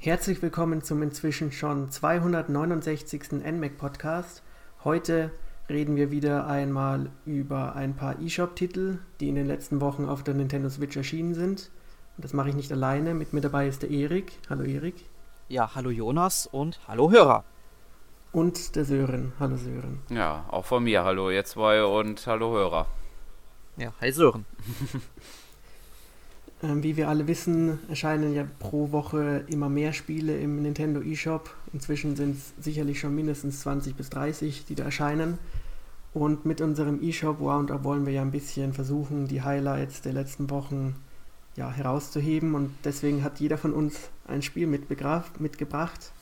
Herzlich willkommen zum inzwischen schon 269. NMAC Podcast. Heute reden wir wieder einmal über ein paar eShop-Titel, die in den letzten Wochen auf der Nintendo Switch erschienen sind. Und das mache ich nicht alleine. Mit mir dabei ist der Erik. Hallo Erik. Ja, hallo Jonas und hallo Hörer. Und der Sören. Hallo Sören. Ja, auch von mir. Hallo ihr zwei und hallo Hörer. Ja, hi Sören. Ähm, wie wir alle wissen, erscheinen ja pro Woche immer mehr Spiele im Nintendo eShop. Inzwischen sind es sicherlich schon mindestens 20 bis 30, die da erscheinen. Und mit unserem eShop Roundup wollen wir ja ein bisschen versuchen, die Highlights der letzten Wochen ja, herauszuheben. Und deswegen hat jeder von uns ein Spiel mitgebracht.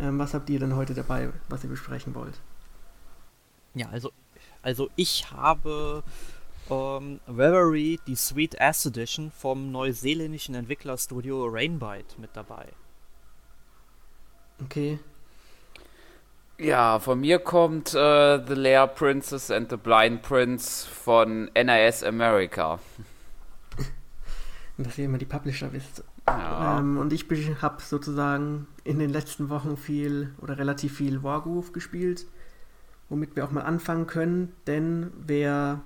Ähm, was habt ihr denn heute dabei, was ihr besprechen wollt? Ja, also, also ich habe ähm, Reverie, die Sweet Ass Edition vom neuseeländischen Entwicklerstudio Rainbite mit dabei. Okay. Ja, von mir kommt äh, The Lair Princess and the Blind Prince von NIS America. Dass ihr immer die Publisher wisst. Ja. Ähm, und ich habe sozusagen in den letzten Wochen viel oder relativ viel Wargroove gespielt, womit wir auch mal anfangen können, denn wer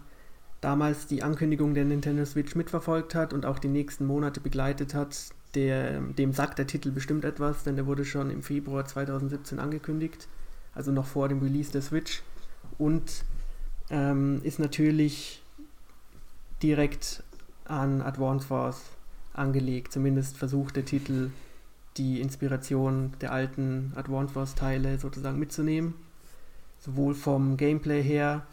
damals die Ankündigung der Nintendo Switch mitverfolgt hat und auch die nächsten Monate begleitet hat, der, dem sagt der Titel bestimmt etwas, denn der wurde schon im Februar 2017 angekündigt, also noch vor dem Release der Switch und ähm, ist natürlich direkt an Advance Wars angelegt. Zumindest versucht der Titel die Inspiration der alten Advance Wars Teile sozusagen mitzunehmen. Sowohl vom Gameplay her,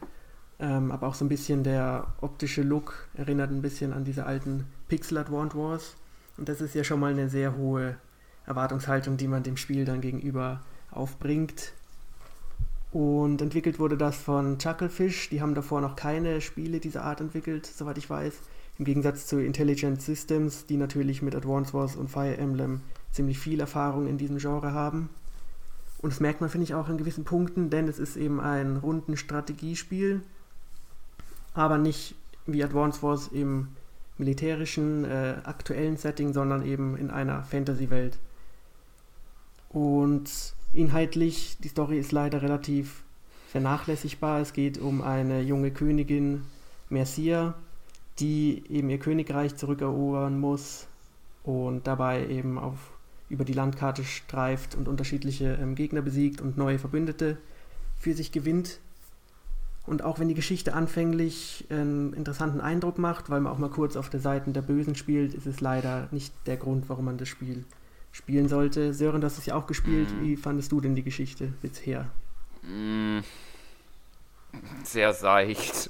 ähm, aber auch so ein bisschen der optische Look erinnert ein bisschen an diese alten Pixel Advance Wars. Und das ist ja schon mal eine sehr hohe Erwartungshaltung, die man dem Spiel dann gegenüber aufbringt. Und entwickelt wurde das von Chucklefish. Die haben davor noch keine Spiele dieser Art entwickelt, soweit ich weiß. Im Gegensatz zu Intelligent Systems, die natürlich mit Advance Wars und Fire Emblem ziemlich viel Erfahrung in diesem Genre haben. Und das merkt man, finde ich, auch in gewissen Punkten, denn es ist eben ein runden Strategiespiel, aber nicht wie Advance Wars im militärischen, äh, aktuellen Setting, sondern eben in einer Fantasy-Welt. Und inhaltlich, die Story ist leider relativ vernachlässigbar. Es geht um eine junge Königin, Mercia, die eben ihr Königreich zurückerobern muss und dabei eben auf, über die Landkarte streift und unterschiedliche ähm, Gegner besiegt und neue Verbündete für sich gewinnt. Und auch wenn die Geschichte anfänglich einen interessanten Eindruck macht, weil man auch mal kurz auf der Seite der Bösen spielt, ist es leider nicht der Grund, warum man das Spiel spielen sollte. Sören, du hast es ja auch gespielt. Mhm. Wie fandest du denn die Geschichte bisher? Mm, sehr seicht.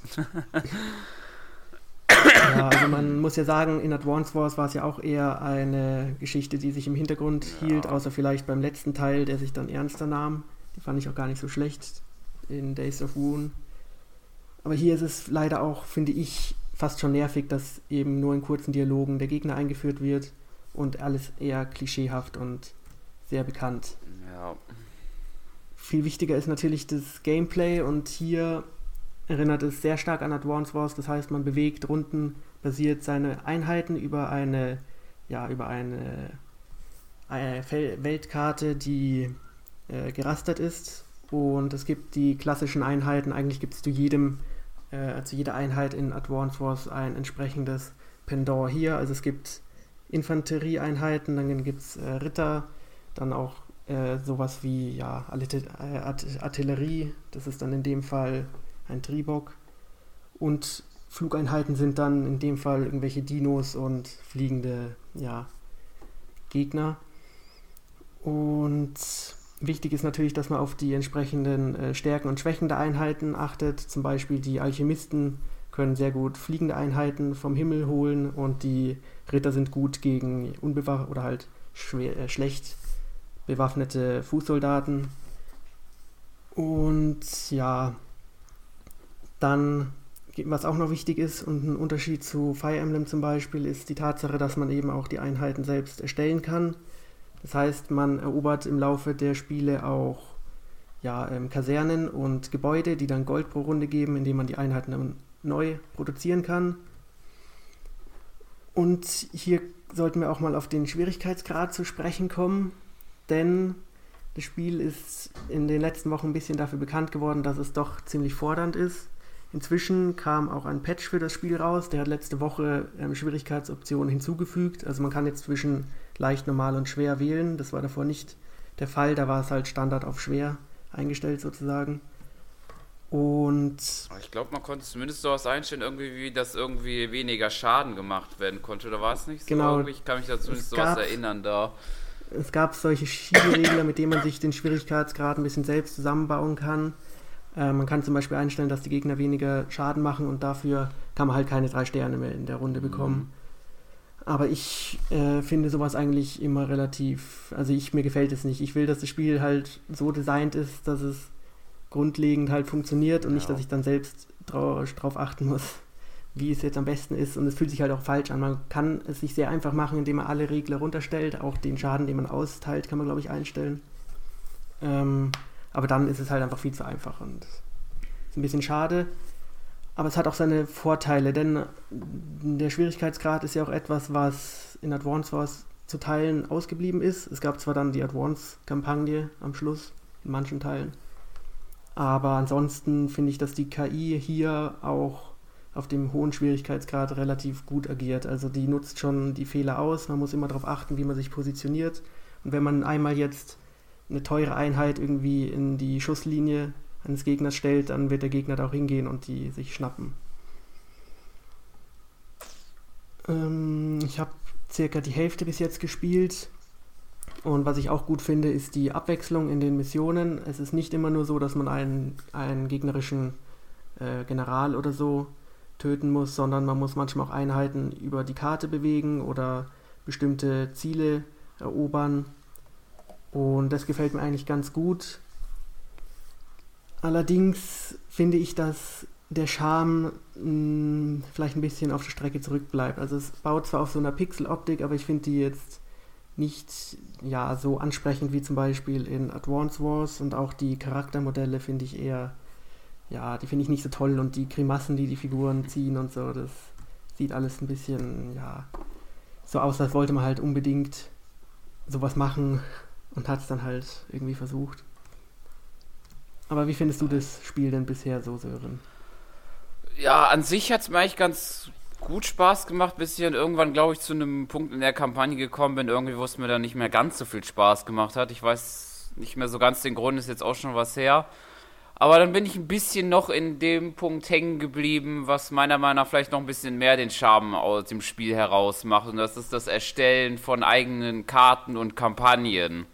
Ja, also man muss ja sagen, in Advance Wars war es ja auch eher eine Geschichte, die sich im Hintergrund ja. hielt, außer vielleicht beim letzten Teil, der sich dann ernster nahm. Die fand ich auch gar nicht so schlecht in Days of Woon. Aber hier ist es leider auch, finde ich, fast schon nervig, dass eben nur in kurzen Dialogen der Gegner eingeführt wird und alles eher klischeehaft und sehr bekannt. Ja. Viel wichtiger ist natürlich das Gameplay und hier erinnert es sehr stark an Advance Wars. Das heißt, man bewegt rundenbasiert seine Einheiten über eine, ja, über eine, eine Weltkarte, die äh, gerastert ist. Und es gibt die klassischen Einheiten. Eigentlich gibt es zu jedem, äh, zu jeder Einheit in Advance Wars ein entsprechendes Pendant hier. Also es gibt Infanterieeinheiten, dann gibt es äh, Ritter, dann auch äh, sowas wie ja, Artillerie. Das ist dann in dem Fall ein Tribok. Und Flugeinheiten sind dann in dem Fall irgendwelche Dinos und fliegende ja, Gegner. Und wichtig ist natürlich, dass man auf die entsprechenden äh, Stärken und Schwächen der Einheiten achtet. Zum Beispiel die Alchemisten können sehr gut fliegende Einheiten vom Himmel holen und die Ritter sind gut gegen unbewaffnete oder halt schwer, äh, schlecht bewaffnete Fußsoldaten. Und ja, dann, was auch noch wichtig ist und ein Unterschied zu Fire Emblem zum Beispiel, ist die Tatsache, dass man eben auch die Einheiten selbst erstellen kann. Das heißt, man erobert im Laufe der Spiele auch ja, ähm, Kasernen und Gebäude, die dann Gold pro Runde geben, indem man die Einheiten neu produzieren kann. Und hier sollten wir auch mal auf den Schwierigkeitsgrad zu sprechen kommen, denn das Spiel ist in den letzten Wochen ein bisschen dafür bekannt geworden, dass es doch ziemlich fordernd ist. Inzwischen kam auch ein Patch für das Spiel raus, der hat letzte Woche ähm, Schwierigkeitsoptionen hinzugefügt. Also man kann jetzt zwischen leicht, normal und schwer wählen. Das war davor nicht der Fall, da war es halt Standard auf schwer eingestellt sozusagen. Und. Ich glaube, man konnte zumindest sowas einstellen, irgendwie, wie das irgendwie weniger Schaden gemacht werden konnte, oder war es nicht so? Genau. Ich kann mich da zumindest sowas erinnern da es gab solche Schieberegler, mit denen man sich den Schwierigkeitsgrad ein bisschen selbst zusammenbauen kann. Äh, man kann zum Beispiel einstellen, dass die Gegner weniger Schaden machen und dafür kann man halt keine drei Sterne mehr in der Runde bekommen. Mhm. Aber ich äh, finde sowas eigentlich immer relativ, also ich mir gefällt es nicht. Ich will, dass das Spiel halt so designt ist, dass es grundlegend halt funktioniert und ja. nicht, dass ich dann selbst drauf, drauf achten muss wie es jetzt am besten ist. Und es fühlt sich halt auch falsch an. Man kann es sich sehr einfach machen, indem man alle Regler runterstellt. Auch den Schaden, den man austeilt, kann man, glaube ich, einstellen. Ähm, aber dann ist es halt einfach viel zu einfach und ist ein bisschen schade. Aber es hat auch seine Vorteile, denn der Schwierigkeitsgrad ist ja auch etwas, was in Advance Wars zu Teilen ausgeblieben ist. Es gab zwar dann die Advance-Kampagne am Schluss, in manchen Teilen. Aber ansonsten finde ich, dass die KI hier auch auf dem hohen Schwierigkeitsgrad relativ gut agiert. Also die nutzt schon die Fehler aus. Man muss immer darauf achten, wie man sich positioniert. Und wenn man einmal jetzt eine teure Einheit irgendwie in die Schusslinie eines Gegners stellt, dann wird der Gegner da auch hingehen und die sich schnappen. Ähm, ich habe circa die Hälfte bis jetzt gespielt. Und was ich auch gut finde, ist die Abwechslung in den Missionen. Es ist nicht immer nur so, dass man einen, einen gegnerischen äh, General oder so töten muss, sondern man muss manchmal auch Einheiten über die Karte bewegen oder bestimmte Ziele erobern. Und das gefällt mir eigentlich ganz gut. Allerdings finde ich, dass der Charme mh, hm, vielleicht ein bisschen auf der Strecke zurückbleibt. Also es baut zwar auf so einer Pixel-Optik, aber ich finde die jetzt nicht ja, so ansprechend wie zum Beispiel in Advance Wars und auch die Charaktermodelle finde ich eher ja, die finde ich nicht so toll und die Grimassen, die die Figuren ziehen und so, das sieht alles ein bisschen, ja, so aus, als wollte man halt unbedingt sowas machen und hat es dann halt irgendwie versucht. Aber wie findest du das Spiel denn bisher so, Sören? Ja, an sich hat es mir eigentlich ganz gut Spaß gemacht, bis ich dann irgendwann, glaube ich, zu einem Punkt in der Kampagne gekommen bin, irgendwie, wo es mir dann nicht mehr ganz so viel Spaß gemacht hat. Ich weiß nicht mehr so ganz den Grund, ist jetzt auch schon was her. Aber dann bin ich ein bisschen noch in dem Punkt hängen geblieben, was meiner Meinung nach vielleicht noch ein bisschen mehr den Charme aus dem Spiel heraus macht. Und das ist das Erstellen von eigenen Karten und Kampagnen.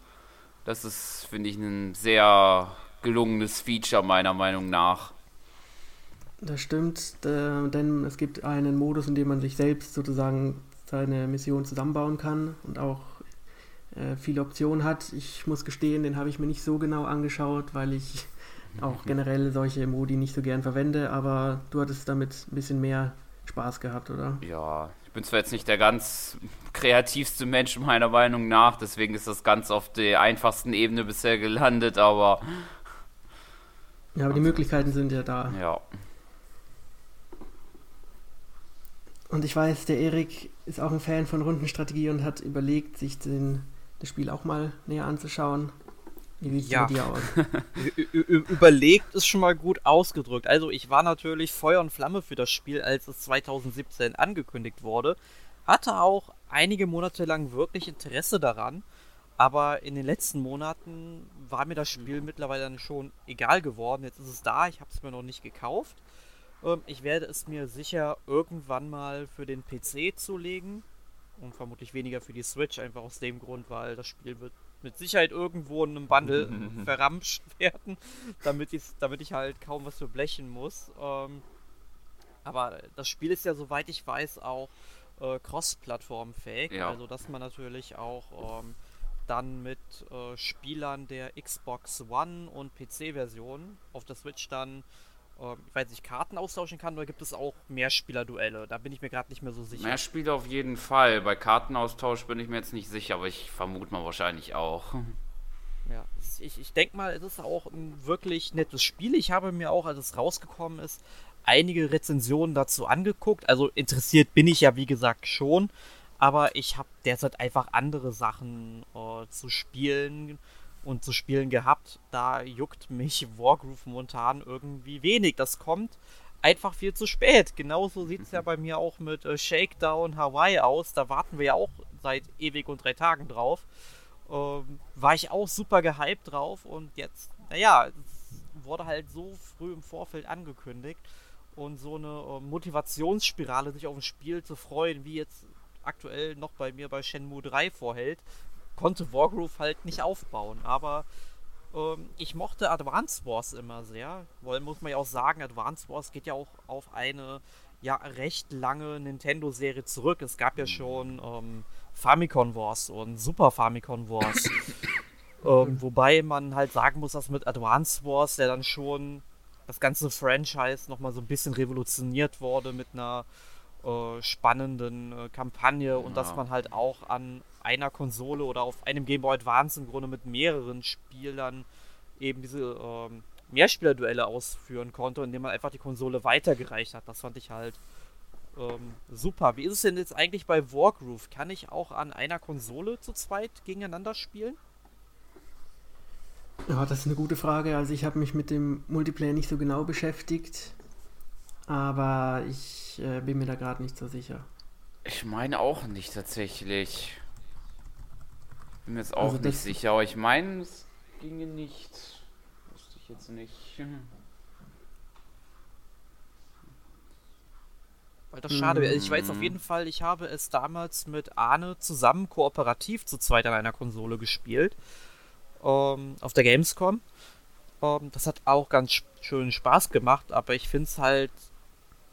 Das ist, finde ich, ein sehr gelungenes Feature meiner Meinung nach. Das stimmt, denn es gibt einen Modus, in dem man sich selbst sozusagen seine Mission zusammenbauen kann und auch äh, viele Optionen hat. Ich muss gestehen, den habe ich mir nicht so genau angeschaut, weil ich auch generell solche Modi nicht so gern verwende, aber du hattest damit ein bisschen mehr Spaß gehabt, oder? Ja, ich bin zwar jetzt nicht der ganz kreativste Mensch meiner Meinung nach, deswegen ist das ganz auf der einfachsten Ebene bisher gelandet, aber. Ja, aber die Möglichkeiten sind ja da. Ja. Und ich weiß, der Erik ist auch ein Fan von Rundenstrategie und hat überlegt, sich den, das Spiel auch mal näher anzuschauen. Wie sieht ja. dir aus? Überlegt ist schon mal gut ausgedrückt. Also ich war natürlich Feuer und Flamme für das Spiel, als es 2017 angekündigt wurde. Hatte auch einige Monate lang wirklich Interesse daran. Aber in den letzten Monaten war mir das Spiel mhm. mittlerweile dann schon egal geworden. Jetzt ist es da, ich habe es mir noch nicht gekauft. Ähm, ich werde es mir sicher irgendwann mal für den PC zulegen. Und vermutlich weniger für die Switch, einfach aus dem Grund, weil das Spiel wird mit Sicherheit irgendwo in einem Bundle verramscht werden, damit, damit ich halt kaum was verblechen muss. Ähm, aber das Spiel ist ja, soweit ich weiß, auch äh, cross-plattformfähig. Ja. Also, dass man natürlich auch ähm, dann mit äh, Spielern der Xbox One und PC-Version auf der Switch dann ähm, ich weiß nicht, Karten austauschen kann oder gibt es auch Mehrspieler-Duelle? Da bin ich mir gerade nicht mehr so sicher. Mehrspieler auf jeden Fall. Bei Kartenaustausch bin ich mir jetzt nicht sicher, aber ich vermute mal wahrscheinlich auch. Ja, ich, ich denke mal, es ist auch ein wirklich nettes Spiel. Ich habe mir auch, als es rausgekommen ist, einige Rezensionen dazu angeguckt. Also interessiert bin ich ja, wie gesagt, schon. Aber ich habe derzeit einfach andere Sachen äh, zu spielen und zu spielen gehabt. Da juckt mich Wargroove momentan irgendwie wenig. Das kommt einfach viel zu spät. Genauso sieht es ja bei mir auch mit äh, Shakedown Hawaii aus. Da warten wir ja auch seit ewig und drei Tagen drauf. Ähm, war ich auch super gehypt drauf und jetzt, naja, es wurde halt so früh im Vorfeld angekündigt und so eine äh, Motivationsspirale, sich auf ein Spiel zu freuen, wie jetzt aktuell noch bei mir bei Shenmue 3 vorhält, konnte Wargroove halt nicht aufbauen. Aber ähm, ich mochte Advance Wars immer sehr, weil muss man ja auch sagen, Advance Wars geht ja auch auf eine ja recht lange Nintendo-Serie zurück. Es gab ja schon ähm, Famicom Wars und Super Famicom Wars. ähm, wobei man halt sagen muss, dass mit Advance Wars, der dann schon das ganze Franchise nochmal so ein bisschen revolutioniert wurde mit einer äh, spannenden äh, Kampagne und dass man halt auch an einer Konsole oder auf einem Game Boy Advance im Grunde mit mehreren Spielern eben diese ähm, Mehrspielerduelle ausführen konnte, indem man einfach die Konsole weitergereicht hat. Das fand ich halt ähm, super. Wie ist es denn jetzt eigentlich bei Wargroove? Kann ich auch an einer Konsole zu zweit gegeneinander spielen? Ja, das ist eine gute Frage. Also ich habe mich mit dem Multiplayer nicht so genau beschäftigt, aber ich äh, bin mir da gerade nicht so sicher. Ich meine auch nicht tatsächlich. Bin mir jetzt auch also nicht sicher, aber ich meine, es ginge nicht. Wusste ich jetzt nicht. Weil das schade wäre. Ich weiß auf jeden Fall, ich habe es damals mit Arne zusammen kooperativ zu zweit an einer Konsole gespielt. Ähm, auf der Gamescom. Ähm, das hat auch ganz schön Spaß gemacht, aber ich finde es halt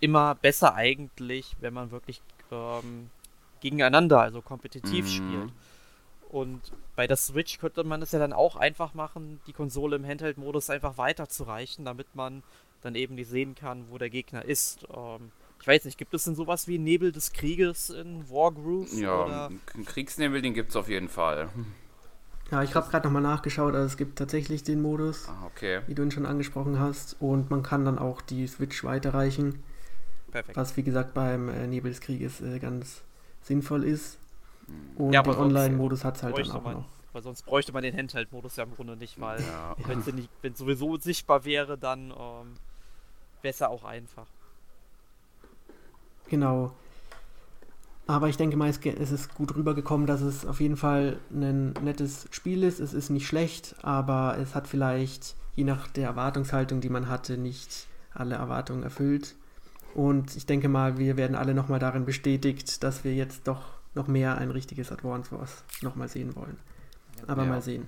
immer besser eigentlich, wenn man wirklich ähm, gegeneinander, also kompetitiv mhm. spielt. Und bei der Switch könnte man es ja dann auch einfach machen, die Konsole im Handheld-Modus einfach weiterzureichen, damit man dann eben nicht sehen kann, wo der Gegner ist. Ähm, ich weiß nicht, gibt es denn sowas wie Nebel des Krieges in Wargroove? Ja, oder? einen Kriegsnebel, den gibt es auf jeden Fall. Ja, ich habe gerade nochmal nachgeschaut, also es gibt tatsächlich den Modus, ah, okay. wie du ihn schon angesprochen hast, und man kann dann auch die Switch weiterreichen. Perfekt. Was wie gesagt beim äh, Nebel des Krieges äh, ganz sinnvoll ist. Hm. Und ja, den Online-Modus hat es halt dann auch man, noch. Weil sonst bräuchte man den Handheld-Modus ja im Grunde nicht, weil ja. wenn es sowieso sichtbar wäre, dann ähm, ja auch einfach. Genau. Aber ich denke mal, es ist gut rübergekommen, dass es auf jeden Fall ein nettes Spiel ist. Es ist nicht schlecht, aber es hat vielleicht, je nach der Erwartungshaltung, die man hatte, nicht alle Erwartungen erfüllt. Und ich denke mal, wir werden alle nochmal darin bestätigt, dass wir jetzt doch noch mehr ein richtiges Advance Wars nochmal sehen wollen. Aber ja. mal sehen.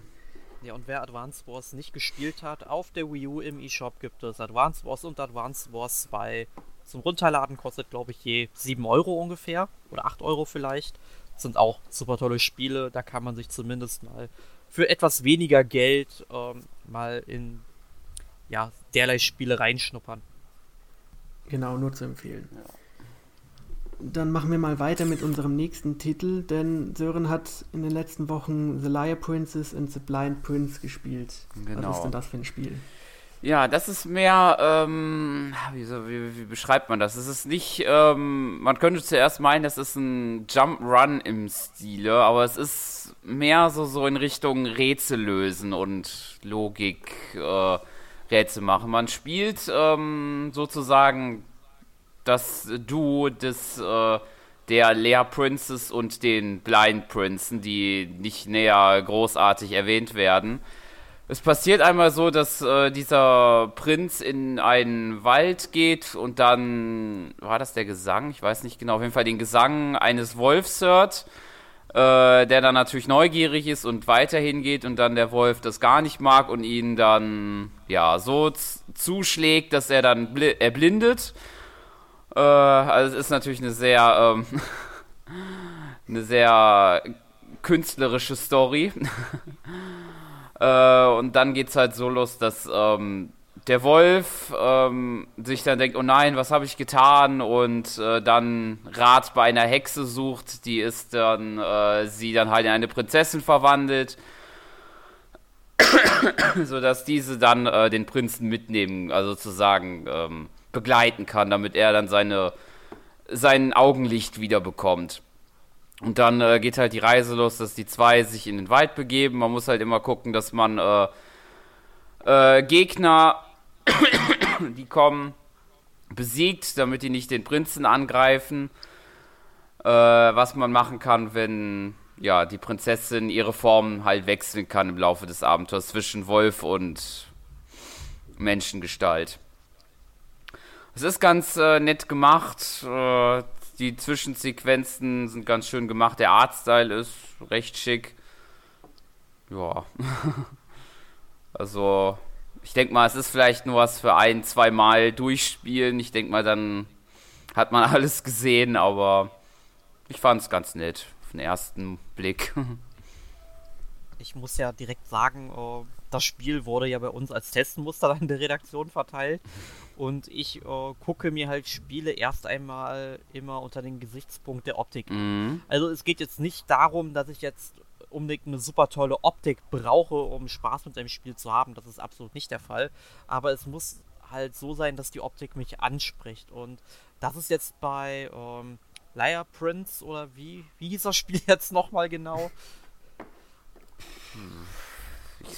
Ja, und wer Advance Wars nicht gespielt hat, auf der Wii U im eShop gibt es Advance Wars und Advance Wars 2 zum Runterladen kostet, glaube ich, je 7 Euro ungefähr oder 8 Euro vielleicht. Das sind auch super tolle Spiele. Da kann man sich zumindest mal für etwas weniger Geld ähm, mal in ja, derlei Spiele reinschnuppern. Genau, nur zu empfehlen. Ja. Dann machen wir mal weiter mit unserem nächsten Titel, denn Sören hat in den letzten Wochen The Liar Princess and The Blind Prince gespielt. Genau. Was ist denn das für ein Spiel? Ja, das ist mehr, ähm, wie, wie, wie, beschreibt man das? Es ist nicht, ähm, man könnte zuerst meinen, das ist ein Jump Run im Stile, aber es ist mehr so, so in Richtung Rätsel lösen und Logik äh, Rätsel machen. Man spielt ähm, sozusagen das Duo des äh, der Lear Princess und den Blind Prinzen, die nicht näher großartig erwähnt werden. Es passiert einmal so, dass äh, dieser Prinz in einen Wald geht und dann war das der Gesang, ich weiß nicht genau, auf jeden Fall den Gesang eines Wolfs hört, äh, der dann natürlich neugierig ist und weiterhin geht und dann der Wolf das gar nicht mag und ihn dann ja so zuschlägt, dass er dann erblindet. Äh, also es ist natürlich eine sehr ähm, eine sehr künstlerische Story. Äh, und dann geht es halt so los, dass ähm, der Wolf ähm, sich dann denkt, oh nein, was habe ich getan? Und äh, dann Rat bei einer Hexe sucht, die ist dann, äh, sie dann halt in eine Prinzessin verwandelt. sodass diese dann äh, den Prinzen mitnehmen, also sozusagen ähm, begleiten kann, damit er dann seine, sein Augenlicht wieder bekommt. Und dann äh, geht halt die Reise los, dass die zwei sich in den Wald begeben. Man muss halt immer gucken, dass man äh, äh, Gegner, die kommen, besiegt, damit die nicht den Prinzen angreifen. Äh, was man machen kann, wenn ja, die Prinzessin ihre Form halt wechseln kann im Laufe des Abenteuers zwischen Wolf und Menschengestalt. Es ist ganz äh, nett gemacht. Äh, die Zwischensequenzen sind ganz schön gemacht. Der Artstyle ist recht schick. Ja. also, ich denke mal, es ist vielleicht nur was für ein, zwei Mal durchspielen. Ich denke mal, dann hat man alles gesehen, aber ich fand es ganz nett auf den ersten Blick. Ich muss ja direkt sagen, äh, das Spiel wurde ja bei uns als Testmuster dann in der Redaktion verteilt. Und ich äh, gucke mir halt Spiele erst einmal immer unter den Gesichtspunkt der Optik Mhm. Also es geht jetzt nicht darum, dass ich jetzt unbedingt eine super tolle Optik brauche, um Spaß mit einem Spiel zu haben. Das ist absolut nicht der Fall. Aber es muss halt so sein, dass die Optik mich anspricht. Und das ist jetzt bei ähm, Liar Prince oder wie, wie hieß das Spiel jetzt nochmal genau?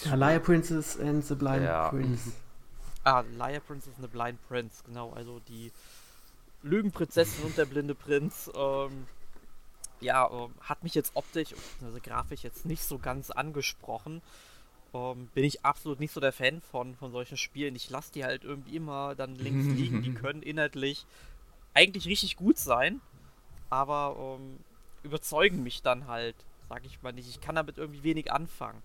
Ja, Liar Princess and the Blind Ja. Prince. Ah, Liar Princess and the Blind Prince, genau. Also die Lügenprinzessin und der blinde Prinz. Ähm, ja, ähm, hat mich jetzt optisch, also grafisch jetzt nicht so ganz angesprochen. Ähm, bin ich absolut nicht so der Fan von, von solchen Spielen. Ich lasse die halt irgendwie immer dann links liegen. Die können inhaltlich eigentlich richtig gut sein, aber ähm, überzeugen mich dann halt, sag ich mal nicht. Ich kann damit irgendwie wenig anfangen.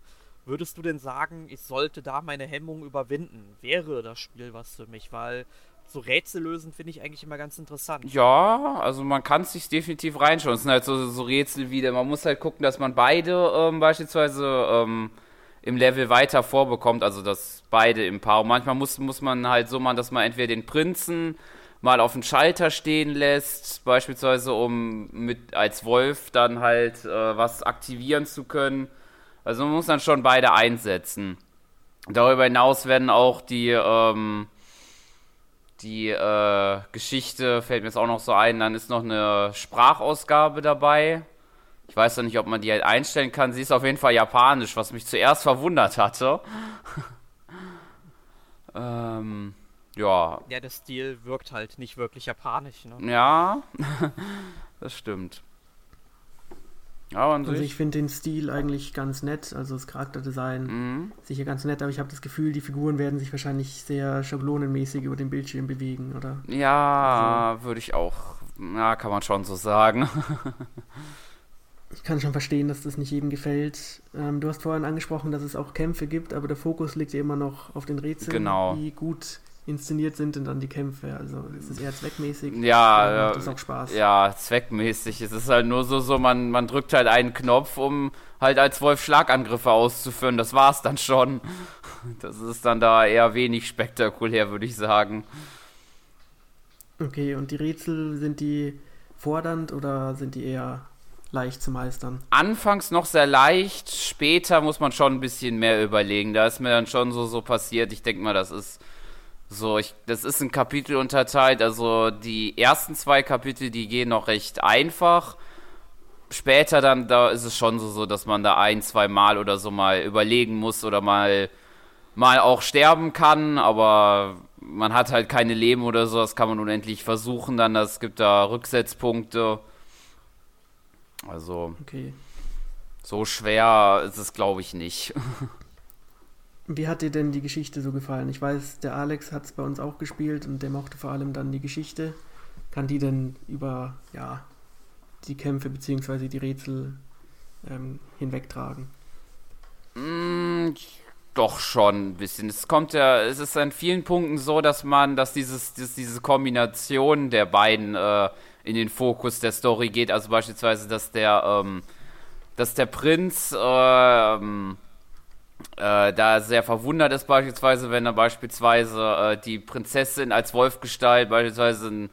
Würdest du denn sagen, ich sollte da meine Hemmungen überwinden? Wäre das Spiel was für mich? Weil so Rätsel lösen finde ich eigentlich immer ganz interessant. Ja, also man kann es sich definitiv reinschauen. Es sind halt so, so Rätsel wieder. Man muss halt gucken, dass man beide ähm, beispielsweise ähm, im Level weiter vorbekommt, also dass beide im Paar. Und manchmal muss, muss man halt so machen, dass man entweder den Prinzen mal auf den Schalter stehen lässt, beispielsweise um mit als Wolf dann halt äh, was aktivieren zu können. Also man muss dann schon beide einsetzen. Darüber hinaus werden auch die ähm, die äh, Geschichte fällt mir jetzt auch noch so ein. Dann ist noch eine Sprachausgabe dabei. Ich weiß noch nicht, ob man die halt einstellen kann. Sie ist auf jeden Fall japanisch, was mich zuerst verwundert hatte. ähm, ja, Ja, der Stil wirkt halt nicht wirklich japanisch. Ne? ja, das stimmt. Aber an Also sich. ich finde den Stil eigentlich ganz nett, also das Charakterdesign Mhm. sicher ganz nett, aber ich habe das Gefühl, die Figuren werden sich wahrscheinlich sehr schablonenmäßig über den Bildschirm bewegen, oder? Ja, würde ich auch. Ja, kann man schon so sagen. Ich kann schon verstehen, dass das nicht jedem gefällt. Ähm, du hast vorhin angesprochen, dass es auch Kämpfe gibt, aber der Fokus liegt ja immer noch auf den Rätseln. Genau. Wie gut inszeniert sind denn dann die Kämpfe? Also ist es eher zweckmäßig? Ja, macht das auch Spaß? Ja, zweckmäßig. Es ist halt nur so, so man, man drückt halt einen Knopf, um halt als Wolf Schlagangriffe auszuführen. Das war's dann schon. Das ist dann da eher wenig spektakulär, würde ich sagen. Okay, und die Rätsel, sind die fordernd oder sind die eher leicht zu meistern? Anfangs noch sehr leicht, später muss man schon ein bisschen mehr überlegen. Da ist mir dann schon so, so passiert. Ich denke mal, das ist so, ich, das ist ein Kapitel unterteilt. Also die ersten zwei Kapitel, die gehen noch recht einfach. Später dann, da ist es schon so, so, dass man da ein, zwei Mal oder so mal überlegen muss oder mal, mal auch sterben kann, aber man hat halt keine Leben oder so, das kann man unendlich versuchen dann, es gibt da Rücksetzpunkte. Also, Okay. so schwer ist es, glaube ich, nicht. Wie hat dir denn die Geschichte so gefallen? Ich weiß, der Alex hat es bei uns auch gespielt und der mochte vor allem dann die Geschichte. Kann die denn über ja, die Kämpfe bzw. die Rätsel ähm, hinwegtragen? Mm, doch schon ein bisschen. Es kommt ja, es ist an vielen Punkten so, dass man, dass dieses, dieses diese Kombination der beiden äh, in den Fokus der Story geht. Also beispielsweise, dass der, ähm, dass der Prinz ähm, äh, da sehr verwundert ist, beispielsweise, wenn er beispielsweise äh, die Prinzessin als Wolfgestalt beispielsweise ein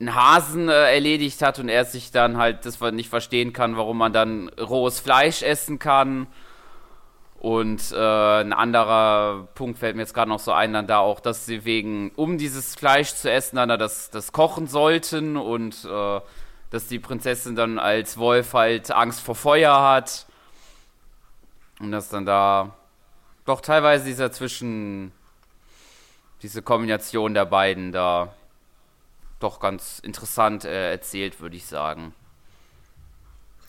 einen Hasen äh, erledigt hat und er sich dann halt das nicht verstehen kann, warum man dann rohes Fleisch essen kann. Und äh, ein anderer Punkt fällt mir jetzt gerade noch so ein, dann da auch, dass sie wegen, um dieses Fleisch zu essen, dann da das, das kochen sollten und äh, dass die Prinzessin dann als Wolf halt Angst vor Feuer hat. Und dass dann da doch teilweise dieser zwischen diese Kombination der beiden da doch ganz interessant äh, erzählt, würde ich sagen.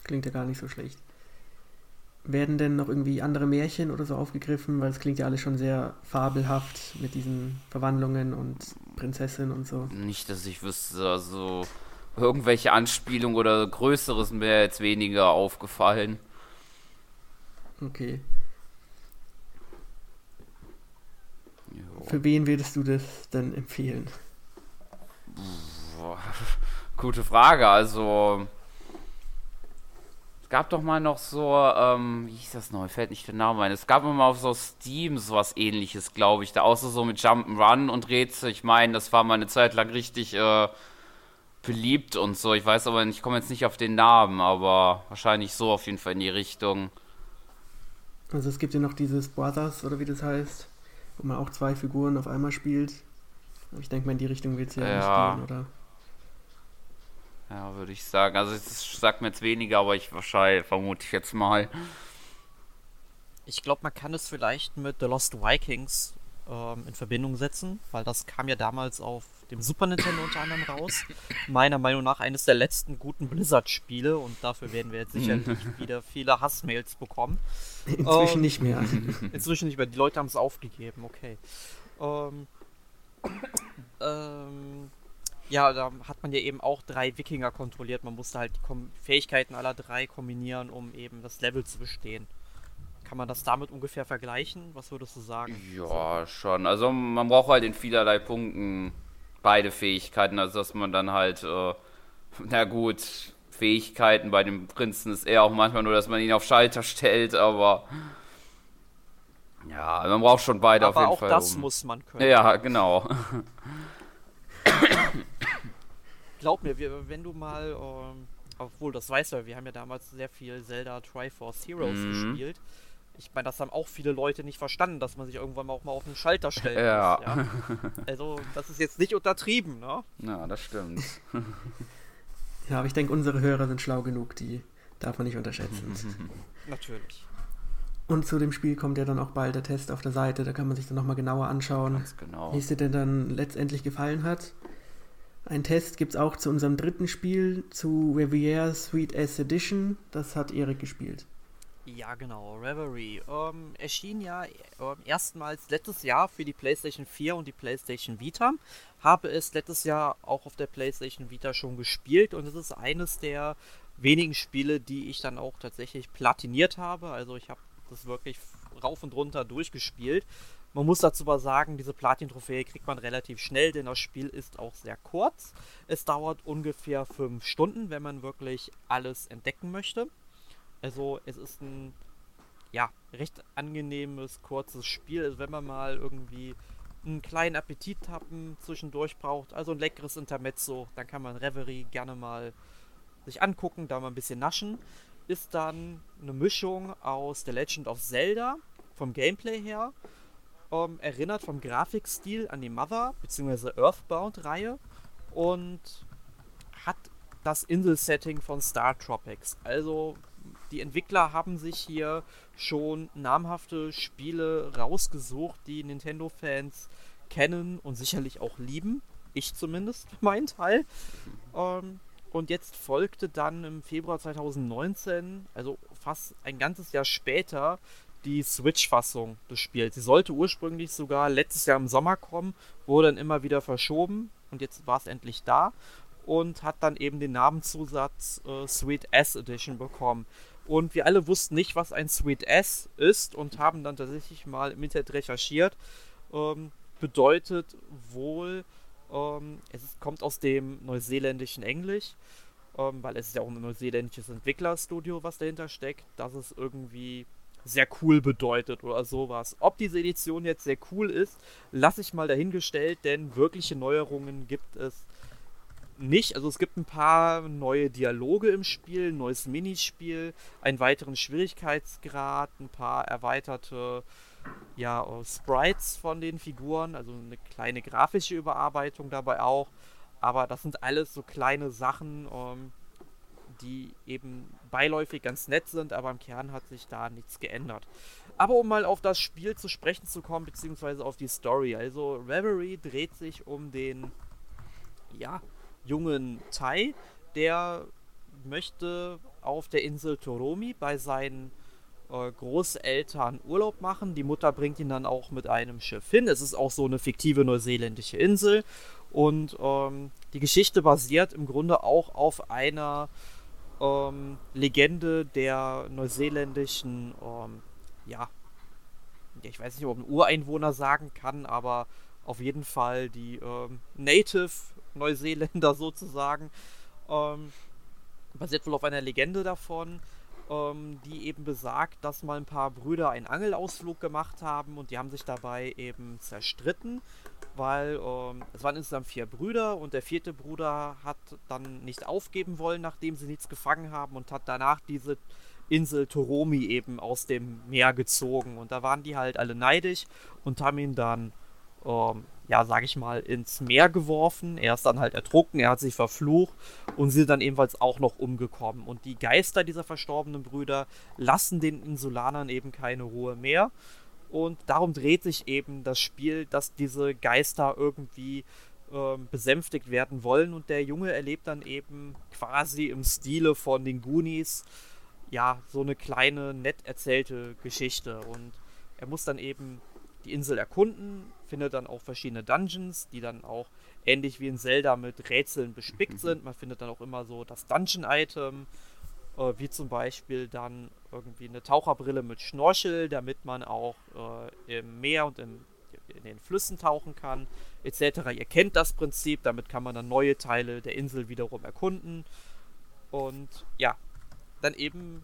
Klingt ja gar nicht so schlecht. Werden denn noch irgendwie andere Märchen oder so aufgegriffen? Weil es klingt ja alles schon sehr fabelhaft mit diesen Verwandlungen und Prinzessin und so. Nicht, dass ich wüsste, also irgendwelche Anspielungen oder Größeres mir jetzt weniger aufgefallen. Okay. Jo. Für wen würdest du das denn empfehlen? Gute Frage. Also es gab doch mal noch so, ähm, wie hieß das noch? Mir fällt nicht der Name ein. Es gab mal auf so Steam sowas ähnliches, glaube ich. Da außer so mit Jump'n'Run und Rätsel. Ich meine, das war mal eine Zeit lang richtig äh, beliebt und so. Ich weiß aber nicht, ich komme jetzt nicht auf den Namen, aber wahrscheinlich so auf jeden Fall in die Richtung. Also es gibt ja noch dieses Brothers oder wie das heißt, wo man auch zwei Figuren auf einmal spielt. Ich denke mal, in die Richtung wird es ja, ja, nicht gehen, oder? Ja, würde ich sagen. Also es sagt mir jetzt weniger, aber ich wahrscheinlich vermute ich jetzt mal. Ich glaube, man kann es vielleicht mit The Lost Vikings ähm, in Verbindung setzen, weil das kam ja damals auf dem Super Nintendo unter anderem raus. Meiner Meinung nach eines der letzten guten Blizzard-Spiele und dafür werden wir jetzt sicherlich wieder viele Hassmails bekommen. Inzwischen ähm, nicht mehr. Inzwischen nicht mehr. Die Leute haben es aufgegeben, okay. Ähm, ähm, ja, da hat man ja eben auch drei Wikinger kontrolliert. Man musste halt die Fähigkeiten aller drei kombinieren, um eben das Level zu bestehen. Kann man das damit ungefähr vergleichen? Was würdest du sagen? Ja, schon. Also man braucht halt in vielerlei Punkten beide Fähigkeiten. Also dass man dann halt, äh, na gut, Fähigkeiten bei dem Prinzen ist eher auch manchmal nur, dass man ihn auf Schalter stellt, aber ja, man braucht schon beide aber auf jeden auch Fall. auch das um. muss man können. Ja, genau. Glaub mir, wenn du mal, ähm, obwohl das weißt du, wir haben ja damals sehr viel Zelda Triforce Heroes mhm. gespielt ich meine, das haben auch viele Leute nicht verstanden, dass man sich irgendwann mal auch mal auf den Schalter stellt. Ja. Muss, ja. Also, das ist jetzt nicht untertrieben, ne? Ja, das stimmt. ja, aber ich denke, unsere Hörer sind schlau genug, die darf man nicht unterschätzen. Natürlich. Und zu dem Spiel kommt ja dann auch bald der Test auf der Seite, da kann man sich dann nochmal genauer anschauen, Ganz genau. wie es dir denn dann letztendlich gefallen hat. Ein Test gibt es auch zu unserem dritten Spiel, zu Riviera Sweet S Edition. Das hat Erik gespielt. Ja, genau, Reverie. Ähm, erschien ja äh, erstmals letztes Jahr für die PlayStation 4 und die PlayStation Vita. Habe es letztes Jahr auch auf der PlayStation Vita schon gespielt und es ist eines der wenigen Spiele, die ich dann auch tatsächlich platiniert habe. Also ich habe das wirklich rauf und runter durchgespielt. Man muss dazu aber sagen, diese Platin-Trophäe kriegt man relativ schnell, denn das Spiel ist auch sehr kurz. Es dauert ungefähr 5 Stunden, wenn man wirklich alles entdecken möchte. Also es ist ein ja, recht angenehmes, kurzes Spiel. Also wenn man mal irgendwie einen kleinen Appetit haben zwischendurch braucht, also ein leckeres Intermezzo, dann kann man Reverie gerne mal sich angucken, da mal ein bisschen naschen. Ist dann eine Mischung aus The Legend of Zelda vom Gameplay her. Ähm, erinnert vom Grafikstil an die Mother bzw. Earthbound-Reihe und hat das Inselsetting von Star Tropics. Also die Entwickler haben sich hier schon namhafte Spiele rausgesucht, die Nintendo-Fans kennen und sicherlich auch lieben. Ich zumindest, mein Teil. Ähm, und jetzt folgte dann im Februar 2019, also fast ein ganzes Jahr später, die Switch-Fassung des Spiels. Sie sollte ursprünglich sogar letztes Jahr im Sommer kommen, wurde dann immer wieder verschoben und jetzt war es endlich da und hat dann eben den Namenszusatz äh, Sweet S Edition bekommen. Und wir alle wussten nicht, was ein Sweet S ist und haben dann tatsächlich mal im Internet recherchiert. Ähm, bedeutet wohl, ähm, es kommt aus dem neuseeländischen Englisch, ähm, weil es ist ja auch ein neuseeländisches Entwicklerstudio, was dahinter steckt, dass es irgendwie sehr cool bedeutet oder sowas. Ob diese Edition jetzt sehr cool ist, lasse ich mal dahingestellt, denn wirkliche Neuerungen gibt es nicht. Also es gibt ein paar neue Dialoge im Spiel, ein neues Minispiel, einen weiteren Schwierigkeitsgrad, ein paar erweiterte ja, Sprites von den Figuren, also eine kleine grafische Überarbeitung dabei auch. Aber das sind alles so kleine Sachen. Ähm, die eben beiläufig ganz nett sind, aber im Kern hat sich da nichts geändert. Aber um mal auf das Spiel zu sprechen zu kommen, beziehungsweise auf die Story. Also Reverie dreht sich um den, ja, jungen Tai, der möchte auf der Insel Toromi bei seinen äh, Großeltern Urlaub machen. Die Mutter bringt ihn dann auch mit einem Schiff hin. Es ist auch so eine fiktive neuseeländische Insel. Und ähm, die Geschichte basiert im Grunde auch auf einer ähm, Legende der neuseeländischen, ähm, ja, ich weiß nicht, ob ein Ureinwohner sagen kann, aber auf jeden Fall die ähm, Native Neuseeländer sozusagen. Ähm, basiert wohl auf einer Legende davon, ähm, die eben besagt, dass mal ein paar Brüder einen Angelausflug gemacht haben und die haben sich dabei eben zerstritten, weil ähm, es waren insgesamt vier Brüder und der vierte Bruder hat dann nicht aufgeben wollen, nachdem sie nichts gefangen haben und hat danach diese Insel Toromi eben aus dem Meer gezogen und da waren die halt alle neidisch und haben ihn dann ähm, ja, sag ich mal, ins Meer geworfen. Er ist dann halt ertrunken, er hat sich verflucht und sie sind dann ebenfalls auch noch umgekommen. Und die Geister dieser verstorbenen Brüder lassen den Insulanern eben keine Ruhe mehr. Und darum dreht sich eben das Spiel, dass diese Geister irgendwie äh, besänftigt werden wollen. Und der Junge erlebt dann eben quasi im Stile von den Goonies, ja, so eine kleine, nett erzählte Geschichte. Und er muss dann eben die Insel erkunden, findet dann auch verschiedene Dungeons, die dann auch ähnlich wie in Zelda mit Rätseln bespickt sind. Man findet dann auch immer so das Dungeon-Item, äh, wie zum Beispiel dann irgendwie eine Taucherbrille mit Schnorchel, damit man auch äh, im Meer und im, in den Flüssen tauchen kann, etc. Ihr kennt das Prinzip, damit kann man dann neue Teile der Insel wiederum erkunden. Und ja, dann eben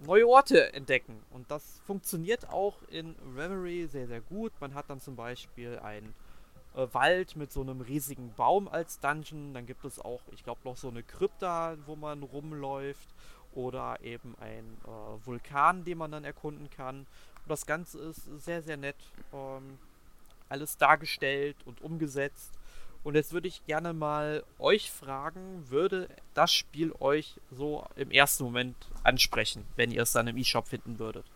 neue Orte entdecken. Und das funktioniert auch in Reverie sehr, sehr gut. Man hat dann zum Beispiel einen äh, Wald mit so einem riesigen Baum als Dungeon. Dann gibt es auch, ich glaube, noch so eine Krypta, wo man rumläuft. Oder eben ein äh, Vulkan, den man dann erkunden kann. Und das Ganze ist sehr, sehr nett. Ähm, alles dargestellt und umgesetzt. Und jetzt würde ich gerne mal euch fragen, würde das Spiel euch so im ersten Moment ansprechen, wenn ihr es dann im eShop finden würdet?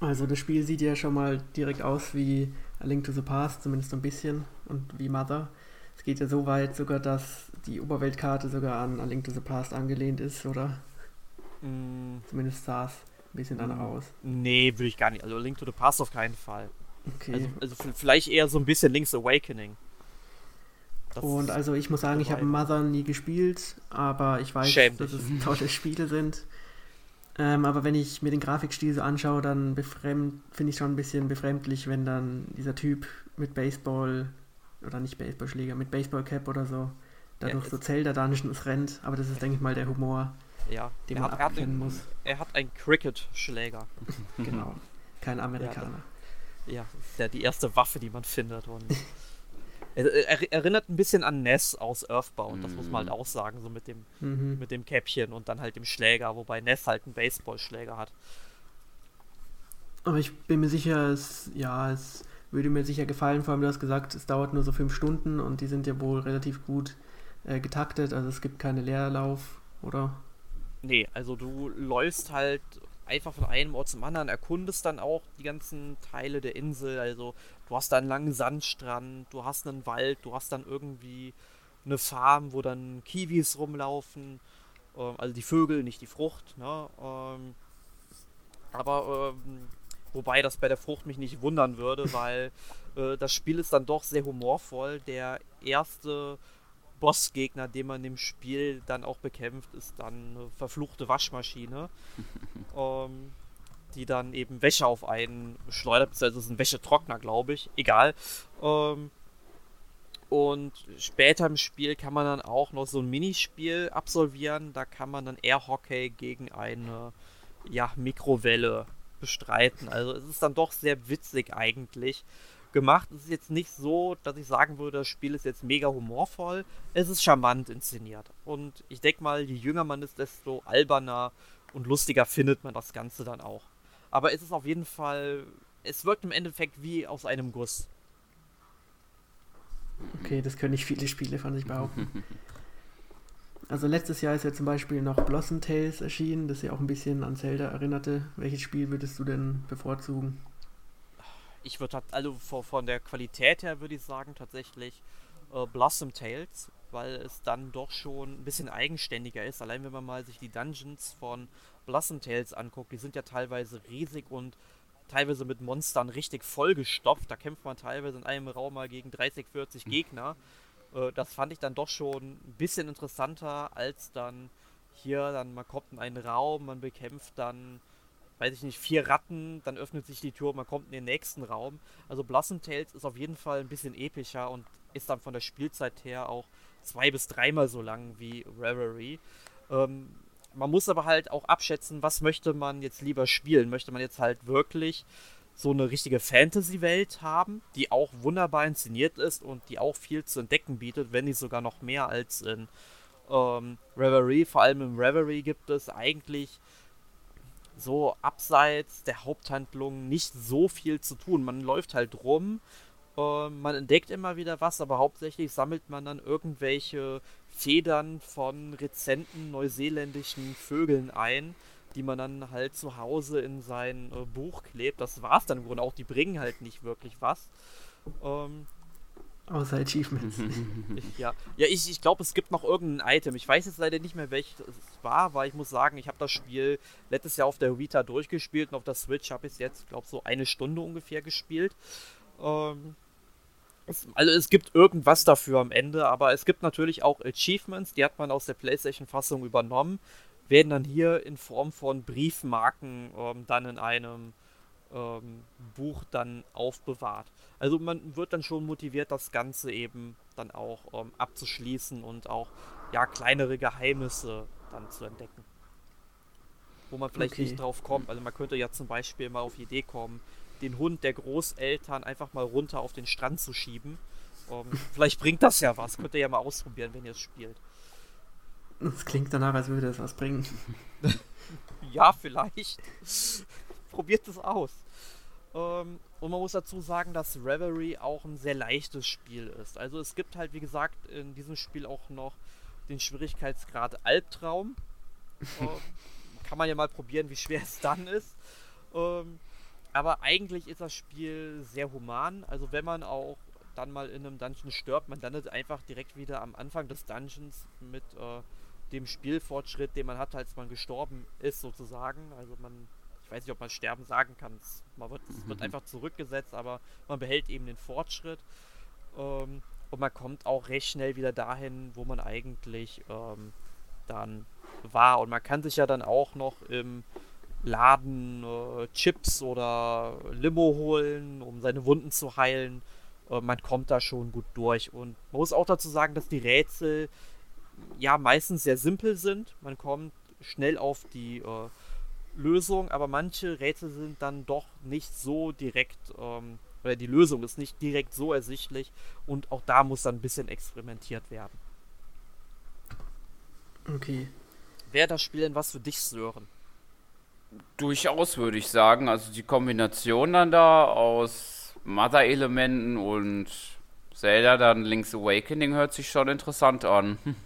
Also das Spiel sieht ja schon mal direkt aus wie A Link to the Past, zumindest ein bisschen, und wie Mother. Es geht ja so weit sogar, dass die Oberweltkarte sogar an A Link to the Past angelehnt ist, oder? Mm. Zumindest sah es ein bisschen danach mm. aus. Nee, würde ich gar nicht. Also A Link to the Past auf keinen Fall. Okay. Also, also vielleicht eher so ein bisschen Link's Awakening. Das und also ich muss sagen, ich habe Mother nie gespielt, aber ich weiß, Schäm dass es tolle Spiele sind. Ähm, aber wenn ich mir den Grafikstil so anschaue, dann finde ich schon ein bisschen befremdlich, wenn dann dieser Typ mit Baseball, oder nicht Baseballschläger, mit Baseballcap oder so, dadurch ja, so Zelda-Dungeons rennt. Aber das ist, denke ich mal, der Humor, ja, den man hat, abkennen muss. Er hat einen Cricket-Schläger. genau, kein Amerikaner. Ja, ja, ja die erste Waffe, die man findet. Und er, erinnert ein bisschen an Ness aus Earthbound, das muss man halt mhm. auch sagen, so mit dem, mhm. mit dem Käppchen und dann halt dem Schläger, wobei Ness halt einen Baseballschläger hat. Aber ich bin mir sicher, es, ja, es würde mir sicher gefallen, vor allem du hast gesagt, es dauert nur so fünf Stunden und die sind ja wohl relativ gut äh, getaktet, also es gibt keine Leerlauf, oder? Nee, also du läufst halt einfach von einem Ort zum anderen, erkundest dann auch die ganzen Teile der Insel. Also du hast da einen langen Sandstrand, du hast einen Wald, du hast dann irgendwie eine Farm, wo dann Kiwis rumlaufen. Ähm, also die Vögel, nicht die Frucht. Ne? Ähm, aber ähm, wobei das bei der Frucht mich nicht wundern würde, weil äh, das Spiel ist dann doch sehr humorvoll. Der erste Bossgegner, den man im Spiel dann auch bekämpft, ist dann eine verfluchte Waschmaschine, ähm, die dann eben Wäsche auf einen schleudert, beziehungsweise ist ein Wäschetrockner, glaube ich, egal. Ähm, und später im Spiel kann man dann auch noch so ein Minispiel absolvieren. Da kann man dann Airhockey gegen eine ja, Mikrowelle bestreiten. Also es ist dann doch sehr witzig eigentlich gemacht. Es ist jetzt nicht so, dass ich sagen würde, das Spiel ist jetzt mega humorvoll. Es ist charmant inszeniert. Und ich denke mal, je jünger man ist, desto alberner und lustiger findet man das Ganze dann auch. Aber es ist auf jeden Fall, es wirkt im Endeffekt wie aus einem Guss. Okay, das können nicht viele Spiele von sich behaupten. Also letztes Jahr ist ja zum Beispiel noch Blossom Tales erschienen, das ja auch ein bisschen an Zelda erinnerte. Welches Spiel würdest du denn bevorzugen? Ich würde also von der Qualität her würde ich sagen tatsächlich äh, Blossom Tales, weil es dann doch schon ein bisschen eigenständiger ist. Allein wenn man mal sich die Dungeons von Blossom Tales anguckt, die sind ja teilweise riesig und teilweise mit Monstern richtig vollgestopft. Da kämpft man teilweise in einem Raum mal gegen 30, 40 hm. Gegner. Äh, das fand ich dann doch schon ein bisschen interessanter als dann hier, dann man kommt in einen Raum, man bekämpft dann, weiß ich nicht, vier Ratten, dann öffnet sich die Tür, man kommt in den nächsten Raum. Also Blossom Tales ist auf jeden Fall ein bisschen epischer und ist dann von der Spielzeit her auch zwei bis dreimal so lang wie Reverie. Ähm, man muss aber halt auch abschätzen, was möchte man jetzt lieber spielen. Möchte man jetzt halt wirklich so eine richtige Fantasy-Welt haben, die auch wunderbar inszeniert ist und die auch viel zu entdecken bietet, wenn nicht sogar noch mehr als in ähm, Reverie. Vor allem im Reverie gibt es eigentlich so abseits der Haupthandlung nicht so viel zu tun. Man läuft halt rum, äh, man entdeckt immer wieder was, aber hauptsächlich sammelt man dann irgendwelche Federn von rezenten neuseeländischen Vögeln ein, die man dann halt zu Hause in sein äh, Buch klebt. Das war's dann im Grunde auch. Die bringen halt nicht wirklich was. Ähm, Außer Achievements. ich, ja, ja ich, ich glaube, es gibt noch irgendein Item. Ich weiß jetzt leider nicht mehr, welches es war, weil ich muss sagen, ich habe das Spiel letztes Jahr auf der Vita durchgespielt und auf der Switch habe ich es jetzt, glaube so eine Stunde ungefähr gespielt. Ähm, es, also es gibt irgendwas dafür am Ende, aber es gibt natürlich auch Achievements, die hat man aus der PlayStation-Fassung übernommen, werden dann hier in Form von Briefmarken ähm, dann in einem ähm, Buch dann aufbewahrt. Also man wird dann schon motiviert, das Ganze eben dann auch ähm, abzuschließen und auch ja kleinere Geheimnisse dann zu entdecken. Wo man vielleicht okay. nicht drauf kommt. Also man könnte ja zum Beispiel mal auf die Idee kommen, den Hund der Großeltern einfach mal runter auf den Strand zu schieben. Ähm, vielleicht bringt das ja was. Könnt ihr ja mal ausprobieren, wenn ihr es spielt. Das klingt danach, als würde es was bringen. ja, vielleicht. Probiert es aus. Ähm, und man muss dazu sagen, dass Reverie auch ein sehr leichtes Spiel ist. Also es gibt halt, wie gesagt, in diesem Spiel auch noch den Schwierigkeitsgrad Albtraum. uh, kann man ja mal probieren, wie schwer es dann ist. Um, aber eigentlich ist das Spiel sehr human. Also wenn man auch dann mal in einem Dungeon stirbt, man landet einfach direkt wieder am Anfang des Dungeons mit äh, dem Spielfortschritt, den man hat, als man gestorben ist, sozusagen. Also man, ich weiß nicht, ob man sterben sagen kann. Man wird, es wird mhm. einfach zurückgesetzt, aber man behält eben den Fortschritt. Ähm, und man kommt auch recht schnell wieder dahin, wo man eigentlich ähm, dann war. Und man kann sich ja dann auch noch im Laden äh, Chips oder Limo holen, um seine Wunden zu heilen. Äh, man kommt da schon gut durch. Und man muss auch dazu sagen, dass die Rätsel ja meistens sehr simpel sind. Man kommt schnell auf die äh, Lösung, aber manche Rätsel sind dann doch nicht so direkt, ähm, oder die Lösung ist nicht direkt so ersichtlich und auch da muss dann ein bisschen experimentiert werden. Okay. Wäre das Spiel denn was für dich, Sören? Durchaus würde ich sagen. Also die Kombination dann da aus Mother-Elementen und Zelda, dann Link's Awakening hört sich schon interessant an.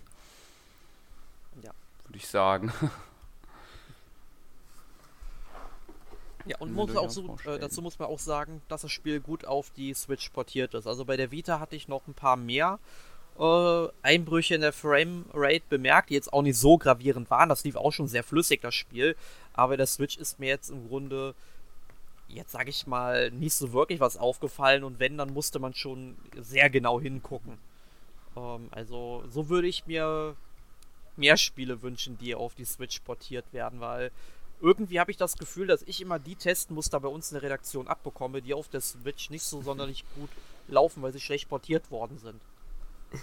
Ja. Würde ich sagen. Ja, und muss auch so, äh, dazu muss man auch sagen, dass das Spiel gut auf die Switch portiert ist. Also bei der Vita hatte ich noch ein paar mehr äh, Einbrüche in der Framerate bemerkt, die jetzt auch nicht so gravierend waren. Das lief auch schon sehr flüssig, das Spiel. Aber der Switch ist mir jetzt im Grunde, jetzt sage ich mal, nicht so wirklich was aufgefallen. Und wenn, dann musste man schon sehr genau hingucken. Ähm, also so würde ich mir mehr Spiele wünschen, die auf die Switch portiert werden, weil irgendwie habe ich das Gefühl, dass ich immer die Testenmuster bei uns in der Redaktion abbekomme, die auf der Switch nicht so sonderlich gut laufen, weil sie schlecht portiert worden sind.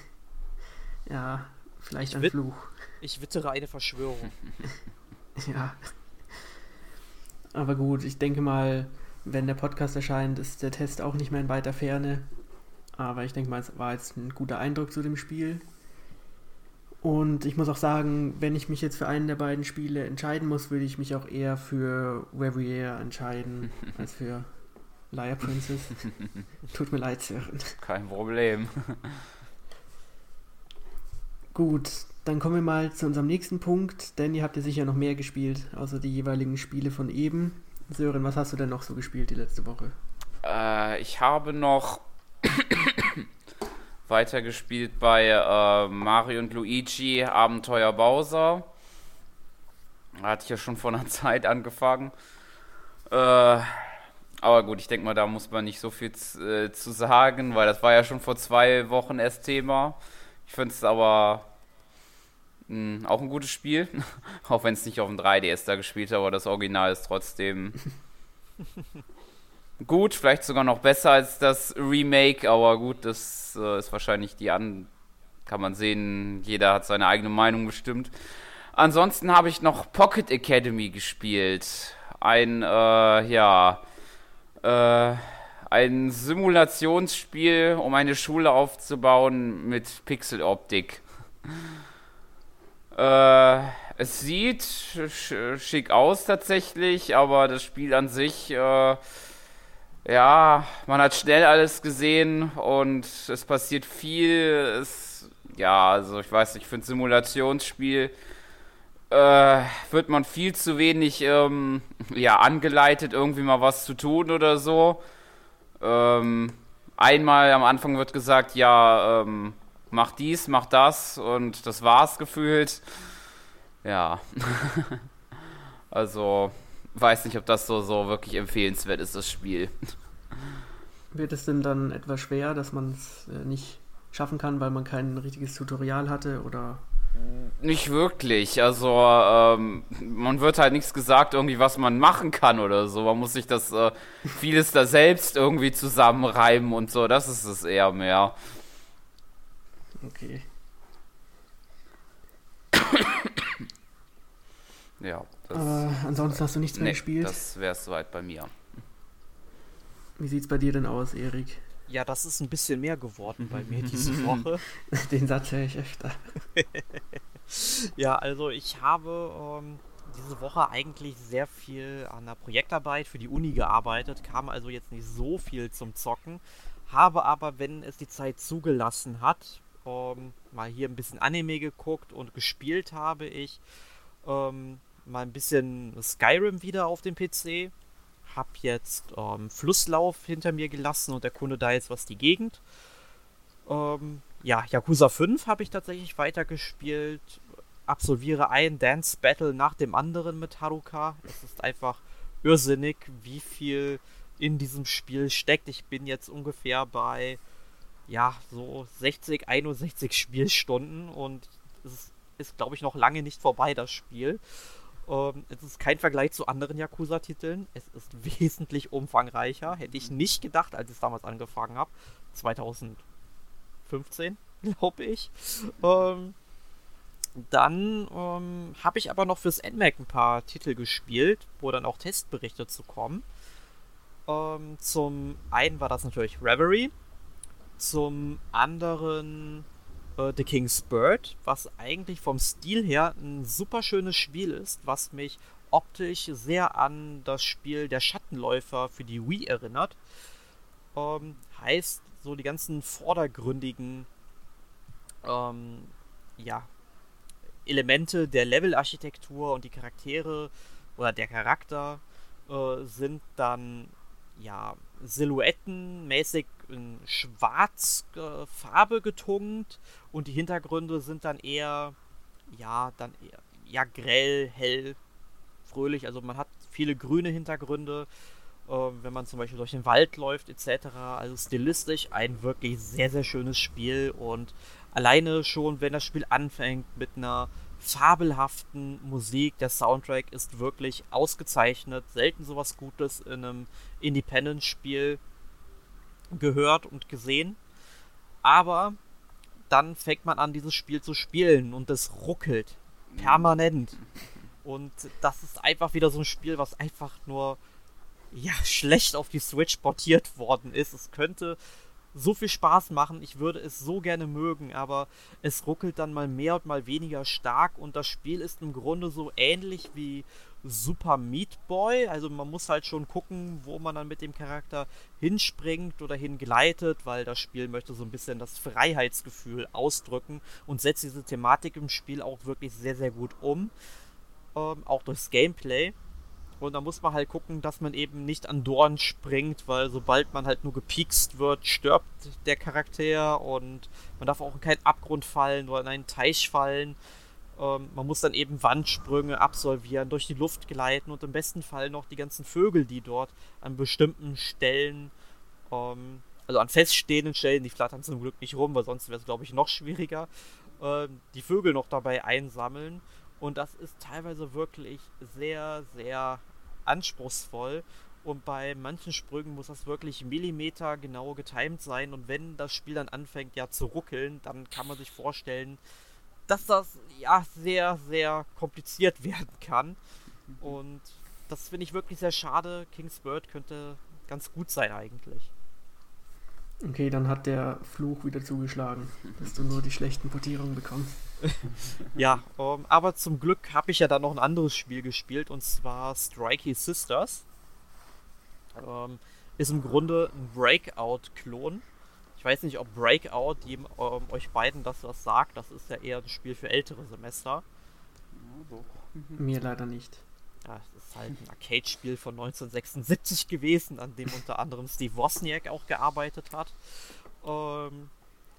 Ja, vielleicht ein Fluch. Ich wittere eine Verschwörung. ja. Aber gut, ich denke mal, wenn der Podcast erscheint, ist der Test auch nicht mehr in weiter Ferne. Aber ich denke mal, es war jetzt ein guter Eindruck zu dem Spiel. Und ich muss auch sagen, wenn ich mich jetzt für einen der beiden Spiele entscheiden muss, würde ich mich auch eher für Revier entscheiden als für Liar Princess. Tut mir leid, Sören. Kein Problem. Gut, dann kommen wir mal zu unserem nächsten Punkt, denn ihr habt ja sicher noch mehr gespielt, außer die jeweiligen Spiele von eben. Sören, was hast du denn noch so gespielt die letzte Woche? Äh, ich habe noch weitergespielt bei äh, Mario und Luigi Abenteuer Bowser. Hatte ich ja schon vor einer Zeit angefangen. Äh, aber gut, ich denke mal, da muss man nicht so viel äh, zu sagen, weil das war ja schon vor zwei Wochen erst Thema. Ich finde es aber mh, hm, auch ein gutes Spiel, auch wenn es nicht auf dem 3DS da gespielt hat, aber das Original ist trotzdem gut, vielleicht sogar noch besser als das Remake, aber gut, das äh, ist wahrscheinlich die an. Kann man sehen, jeder hat seine eigene Meinung bestimmt. Ansonsten habe ich noch Pocket Academy gespielt. Ein, äh, ja, äh, ein Simulationsspiel, um eine Schule aufzubauen mit Pixeloptik. Äh, es sieht sch schick aus tatsächlich, aber das Spiel an sich, äh, ja, man hat schnell alles gesehen und es passiert viel. Es, ja, also ich weiß nicht, für ein Simulationsspiel äh, wird man viel zu wenig ähm, ja, angeleitet, irgendwie mal was zu tun oder so. Ähm, einmal am Anfang wird gesagt, ja, ähm, mach dies, mach das und das war's gefühlt. Ja. also, weiß nicht, ob das so, so wirklich empfehlenswert ist, das Spiel. Wird es denn dann etwas schwer, dass man es äh, nicht schaffen kann, weil man kein richtiges Tutorial hatte oder nicht wirklich. Also ähm, man wird halt nichts gesagt, irgendwie was man machen kann oder so. Man muss sich das äh, vieles da selbst irgendwie zusammenreiben und so. Das ist es eher mehr. Okay. ja. Das, Aber ansonsten hast du nichts mehr nee, gespielt? Das wäre soweit bei mir. Wie sieht's bei dir denn aus, Erik? Ja, das ist ein bisschen mehr geworden bei mir diese Woche. Den Satz höre ich öfter. ja, also ich habe ähm, diese Woche eigentlich sehr viel an der Projektarbeit für die Uni gearbeitet, kam also jetzt nicht so viel zum Zocken, habe aber, wenn es die Zeit zugelassen hat, ähm, mal hier ein bisschen Anime geguckt und gespielt habe ich ähm, mal ein bisschen Skyrim wieder auf dem PC habe jetzt ähm, Flusslauf hinter mir gelassen und erkunde da jetzt was die Gegend. Ähm, ja, Yakuza 5 habe ich tatsächlich weitergespielt. Absolviere ein Dance Battle nach dem anderen mit Haruka. Es ist einfach irrsinnig, wie viel in diesem Spiel steckt. Ich bin jetzt ungefähr bei ja, so 60, 61 Spielstunden und es ist, ist glaube ich, noch lange nicht vorbei, das Spiel. Ähm, es ist kein Vergleich zu anderen Yakuza-Titeln. Es ist wesentlich umfangreicher. Hätte ich nicht gedacht, als ich es damals angefangen habe. 2015, glaube ich. Ähm, dann ähm, habe ich aber noch fürs NMAC ein paar Titel gespielt, wo dann auch Testberichte zu kommen. Ähm, zum einen war das natürlich Reverie. Zum anderen äh, The King's Bird, was eigentlich vom Stil her ein super schönes Spiel ist, was mich optisch sehr an das Spiel Der Schattenläufer für die Wii erinnert. Ähm, heißt, so die ganzen vordergründigen ähm, ja, Elemente der Levelarchitektur und die Charaktere oder der Charakter äh, sind dann ja silhouettenmäßig in schwarz Farbe getunkt und die Hintergründe sind dann eher, ja, dann eher, ja, grell, hell, fröhlich. Also man hat viele grüne Hintergründe, äh, wenn man zum Beispiel durch den Wald läuft, etc. Also stilistisch ein wirklich sehr, sehr schönes Spiel und alleine schon, wenn das Spiel anfängt mit einer fabelhaften Musik. Der Soundtrack ist wirklich ausgezeichnet. Selten sowas Gutes in einem Independent-Spiel gehört und gesehen. Aber dann fängt man an, dieses Spiel zu spielen und es ruckelt. Permanent. Und das ist einfach wieder so ein Spiel, was einfach nur ja, schlecht auf die Switch portiert worden ist. Es könnte so viel Spaß machen, ich würde es so gerne mögen, aber es ruckelt dann mal mehr und mal weniger stark und das Spiel ist im Grunde so ähnlich wie Super Meat Boy. Also man muss halt schon gucken, wo man dann mit dem Charakter hinspringt oder hingleitet, weil das Spiel möchte so ein bisschen das Freiheitsgefühl ausdrücken und setzt diese Thematik im Spiel auch wirklich sehr, sehr gut um. Ähm, auch durchs Gameplay. Und da muss man halt gucken, dass man eben nicht an Dorn springt, weil sobald man halt nur gepiekst wird, stirbt der Charakter und man darf auch in keinen Abgrund fallen oder in einen Teich fallen. Ähm, man muss dann eben Wandsprünge absolvieren, durch die Luft gleiten und im besten Fall noch die ganzen Vögel, die dort an bestimmten Stellen, ähm, also an feststehenden Stellen, die flattern zum Glück nicht rum, weil sonst wäre es, glaube ich, noch schwieriger, äh, die Vögel noch dabei einsammeln. Und das ist teilweise wirklich sehr, sehr anspruchsvoll. Und bei manchen Sprüngen muss das wirklich Millimeter genau getimt sein. Und wenn das Spiel dann anfängt ja zu ruckeln, dann kann man sich vorstellen, dass das ja sehr, sehr kompliziert werden kann. Und das finde ich wirklich sehr schade. King's Bird könnte ganz gut sein eigentlich. Okay, dann hat der Fluch wieder zugeschlagen, dass du nur die schlechten Portierungen bekommst. ja, um, ähm, aber zum Glück habe ich ja dann noch ein anderes Spiel gespielt und zwar Strikey Sisters. Ähm, ist im Grunde ein Breakout-Klon. Ich weiß nicht, ob Breakout die, ähm, euch beiden das was sagt. Das ist ja eher ein Spiel für ältere Semester. Mir leider nicht. Ja, es ist halt ein Arcade-Spiel von 1976 gewesen, an dem unter anderem Steve Wozniak auch gearbeitet hat. Ähm,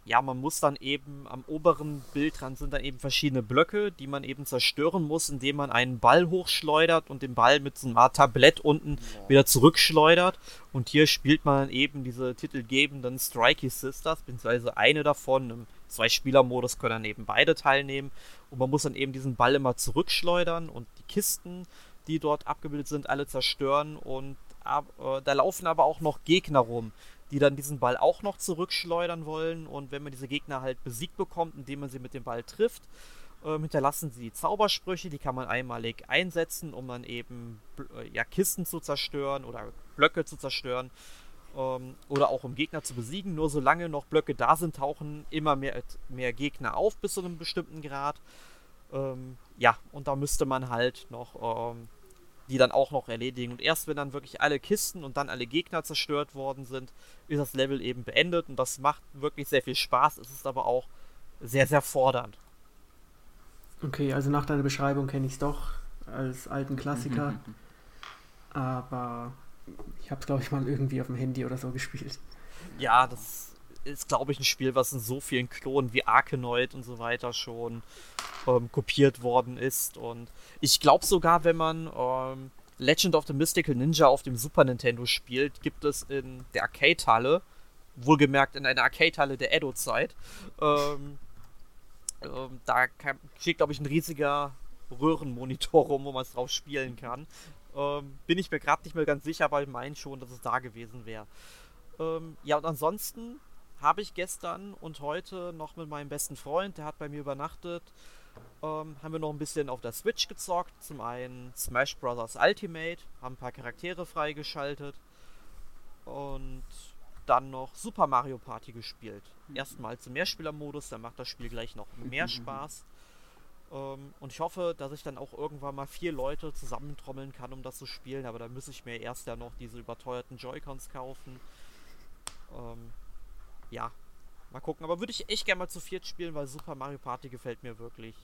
ja, man muss dann eben am oberen Bildrand sind dann eben verschiedene Blöcke, die man eben zerstören muss, indem man einen Ball hochschleudert und den Ball mit so einem Tablett unten ja. wieder zurückschleudert. Und hier spielt man dann eben diese titelgebenden Strikey Sisters, beziehungsweise eine davon. Im Zwei-Spieler-Modus können dann eben beide teilnehmen. Und man muss dann eben diesen Ball immer zurückschleudern und die Kisten die dort abgebildet sind, alle zerstören. Und äh, da laufen aber auch noch Gegner rum, die dann diesen Ball auch noch zurückschleudern wollen. Und wenn man diese Gegner halt besiegt bekommt, indem man sie mit dem Ball trifft, äh, hinterlassen sie Zaubersprüche, die kann man einmalig einsetzen, um dann eben äh, ja, Kisten zu zerstören oder Blöcke zu zerstören. Ähm, oder auch um Gegner zu besiegen. Nur solange noch Blöcke da sind, tauchen immer mehr, mehr Gegner auf bis zu einem bestimmten Grad. Ähm, ja, und da müsste man halt noch ähm, die dann auch noch erledigen. Und erst wenn dann wirklich alle Kisten und dann alle Gegner zerstört worden sind, ist das Level eben beendet. Und das macht wirklich sehr viel Spaß. Es ist aber auch sehr, sehr fordernd. Okay, also nach deiner Beschreibung kenne ich es doch als alten Klassiker. aber ich habe es, glaube ich, mal irgendwie auf dem Handy oder so gespielt. Ja, das ist, glaube ich, ein Spiel, was in so vielen Klonen wie Arkanoid und so weiter schon ähm, kopiert worden ist. Und ich glaube sogar, wenn man ähm, Legend of the Mystical Ninja auf dem Super Nintendo spielt, gibt es in der Arcade-Halle, wohlgemerkt in einer Arcade-Halle der Edo-Zeit, ähm, ähm, da steht, glaube ich, ein riesiger Röhrenmonitor rum, wo man es drauf spielen kann. Ähm, bin ich mir gerade nicht mehr ganz sicher, aber ich meine schon, dass es da gewesen wäre. Ähm, ja, und ansonsten habe ich gestern und heute noch mit meinem besten Freund, der hat bei mir übernachtet, ähm, haben wir noch ein bisschen auf der Switch gezockt. Zum einen Smash Bros. Ultimate, haben ein paar Charaktere freigeschaltet und dann noch Super Mario Party gespielt. Mhm. Erstmal zum Mehrspielermodus, dann macht das Spiel gleich noch mehr. Spaß. Ähm, und ich hoffe, dass ich dann auch irgendwann mal vier Leute zusammentrommeln kann, um das zu spielen. Aber da muss ich mir erst ja noch diese überteuerten Joy-Cons kaufen. Ähm, ja, mal gucken. Aber würde ich echt gerne mal zu viert spielen, weil Super Mario Party gefällt mir wirklich.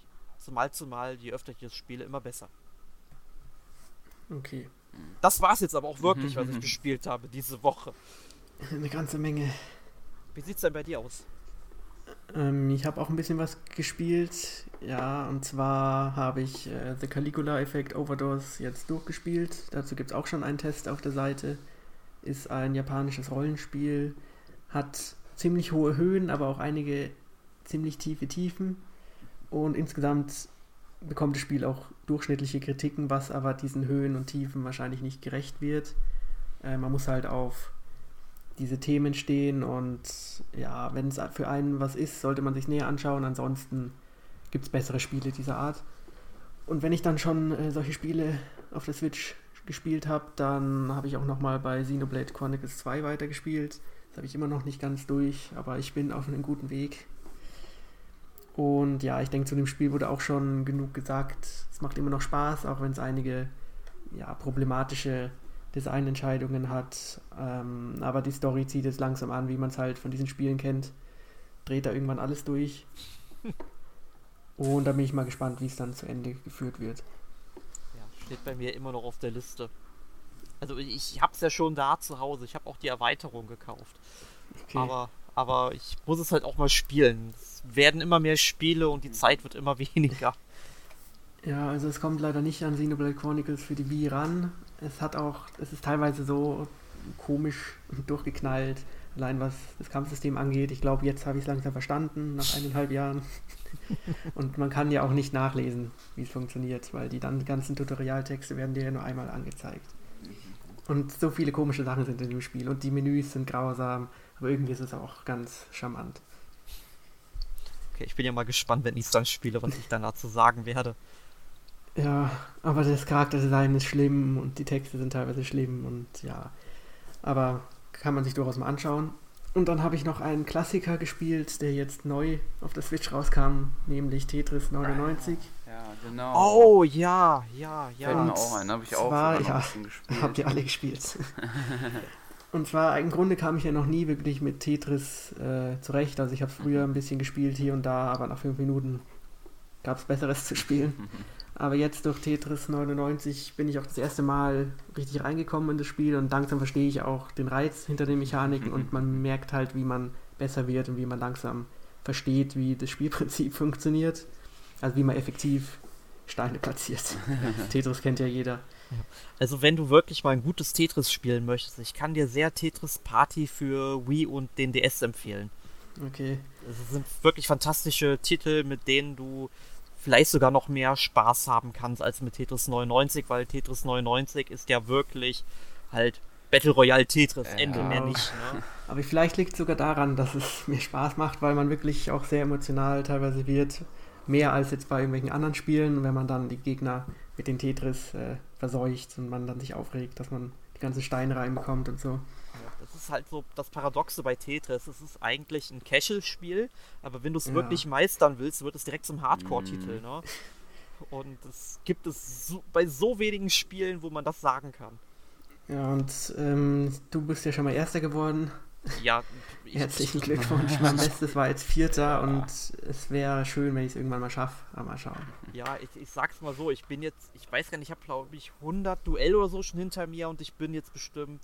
Zumal zumal, je öfter ich das spiele, immer besser. Okay. Das war's jetzt aber auch wirklich, was ich gespielt habe diese Woche. Eine ganze Menge. Wie sieht's denn bei dir aus? Ähm, ich habe auch ein bisschen was gespielt. Ja, und zwar habe ich äh, The Caligula Effect Overdose jetzt durchgespielt. Dazu gibt es auch schon einen Test auf der Seite. Ist ein japanisches Rollenspiel. Hat ziemlich hohe Höhen, aber auch einige ziemlich tiefe Tiefen. Und insgesamt bekommt das Spiel auch durchschnittliche Kritiken, was aber diesen Höhen und Tiefen wahrscheinlich nicht gerecht wird. Äh, man muss halt auf diese Themen stehen und ja, wenn es für einen was ist, sollte man sich näher anschauen. Ansonsten gibt es bessere Spiele dieser Art. Und wenn ich dann schon äh, solche Spiele auf der Switch gespielt habe, dann habe ich auch nochmal bei Xenoblade Chronicles 2 weitergespielt. Das habe ich immer noch nicht ganz durch, aber ich bin auf einem guten Weg. Und ja, ich denke, zu dem Spiel wurde auch schon genug gesagt. Es macht immer noch Spaß, auch wenn es einige ja, problematische Designentscheidungen hat. Ähm, aber die Story zieht es langsam an, wie man es halt von diesen Spielen kennt. Dreht da irgendwann alles durch. Und da bin ich mal gespannt, wie es dann zu Ende geführt wird. Ja, steht bei mir immer noch auf der Liste. Also ich habe es ja schon da zu Hause. Ich habe auch die Erweiterung gekauft. Okay. Aber, aber ich muss es halt auch mal spielen. Es werden immer mehr Spiele und die Zeit wird immer weniger. Ja, also es kommt leider nicht an Xenoblade Chronicles für die Wii ran. Es hat auch, es ist teilweise so komisch und durchgeknallt, allein was das Kampfsystem angeht. Ich glaube, jetzt habe ich es langsam verstanden, nach eineinhalb Jahren. und man kann ja auch nicht nachlesen, wie es funktioniert, weil die dann ganzen Tutorialtexte werden dir ja nur einmal angezeigt. Und so viele komische Sachen sind in dem Spiel und die Menüs sind grausam, aber irgendwie ist es auch ganz charmant. Okay, ich bin ja mal gespannt, wenn ich es dann spiele, was ich dann dazu sagen werde. Ja, aber das Charakterdesign ist schlimm und die Texte sind teilweise schlimm und ja. Aber kann man sich durchaus mal anschauen. Und dann habe ich noch einen Klassiker gespielt, der jetzt neu auf der Switch rauskam, nämlich Tetris 99. Ja, genau. Oh, ja, ja, ja. Fällt mir auch ein, habe ich auch war, ja, gespielt. Habt ihr alle gespielt. und zwar, im Grunde kam ich ja noch nie wirklich mit Tetris äh, zurecht. Also ich habe früher ein bisschen gespielt hier und da, aber nach fünf Minuten gab es Besseres zu spielen. Aber jetzt durch Tetris 99 bin ich auch das erste Mal richtig reingekommen in das Spiel und langsam verstehe ich auch den Reiz hinter den Mechaniken und man merkt halt, wie man besser wird und wie man langsam versteht, wie das Spielprinzip funktioniert. Also wie man effektiv Steine platziert. Tetris kennt ja jeder. Also wenn du wirklich mal ein gutes Tetris spielen möchtest, ich kann dir sehr Tetris Party für Wii und den DS empfehlen. Okay. Es sind wirklich fantastische Titel, mit denen du vielleicht sogar noch mehr Spaß haben kannst als mit Tetris 99, weil Tetris 99 ist ja wirklich halt Battle Royale Tetris, ja. Ende mehr nicht. Ne? Aber vielleicht liegt es sogar daran, dass es mir Spaß macht, weil man wirklich auch sehr emotional teilweise wird. Mehr als jetzt bei irgendwelchen anderen Spielen, wenn man dann die Gegner mit den Tetris äh, verseucht und man dann sich aufregt, dass man die ganzen Steine reinbekommt und so das ist halt so das Paradoxe bei Tetris. Es ist eigentlich ein Casual-Spiel, aber wenn du es ja. wirklich meistern willst, wird es direkt zum Hardcore-Titel. Mm. Ne? Und es gibt es so, bei so wenigen Spielen, wo man das sagen kann. Ja, und ähm, du bist ja schon mal Erster geworden. Ja, herzlichen Glückwunsch. mein Bestes war jetzt Vierter und es wäre schön, wenn ich es irgendwann mal schaffe. Aber mal schauen. Ja, ich, ich sag's mal so, ich bin jetzt, ich weiß gar nicht, ich habe glaube ich 100 Duell oder so schon hinter mir und ich bin jetzt bestimmt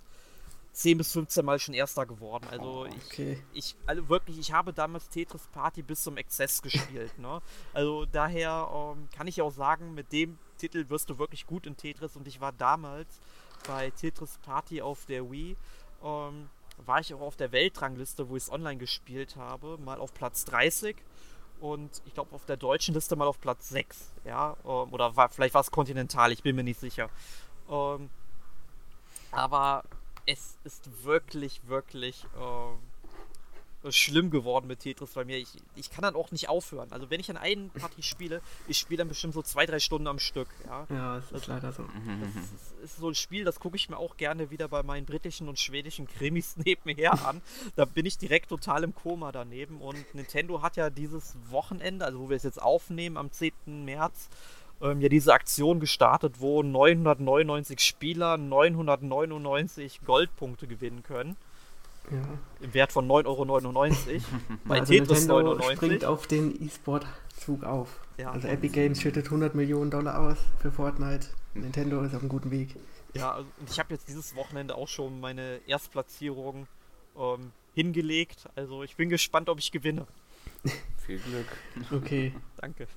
10 bis 15 Mal schon Erster geworden. Also okay. ich, ich, also wirklich, ich habe damals Tetris Party bis zum Exzess gespielt. ne? Also daher ähm, kann ich auch sagen, mit dem Titel wirst du wirklich gut in Tetris und ich war damals bei Tetris Party auf der Wii. Ähm, war ich auch auf der Weltrangliste, wo ich es online gespielt habe, mal auf Platz 30 und ich glaube auf der deutschen Liste mal auf Platz 6, ja, ähm, oder war, vielleicht war es kontinental, ich bin mir nicht sicher. Ähm, aber es ist wirklich, wirklich äh, schlimm geworden mit Tetris bei mir. Ich, ich kann dann auch nicht aufhören. Also wenn ich an einen Party spiele, ich spiele dann bestimmt so zwei, drei Stunden am Stück. Ja, ja das ist das, leider so. Das ist, ist so ein Spiel, das gucke ich mir auch gerne wieder bei meinen britischen und schwedischen Krimis nebenher an. Da bin ich direkt total im Koma daneben. Und Nintendo hat ja dieses Wochenende, also wo wir es jetzt aufnehmen, am 10. März, ähm, ja diese Aktion gestartet, wo 999 Spieler 999 Goldpunkte gewinnen können. Ja. Im Wert von 9,99 Euro. bei also Tetris Nintendo 99. springt auf den E-Sport-Zug auf. Ja. Also Epic Games schüttet 100 Millionen Dollar aus für Fortnite. Nintendo ist auf einem guten Weg. Ja, also, und ich habe jetzt dieses Wochenende auch schon meine Erstplatzierung ähm, hingelegt. Also ich bin gespannt, ob ich gewinne. Viel Glück. Okay. Danke.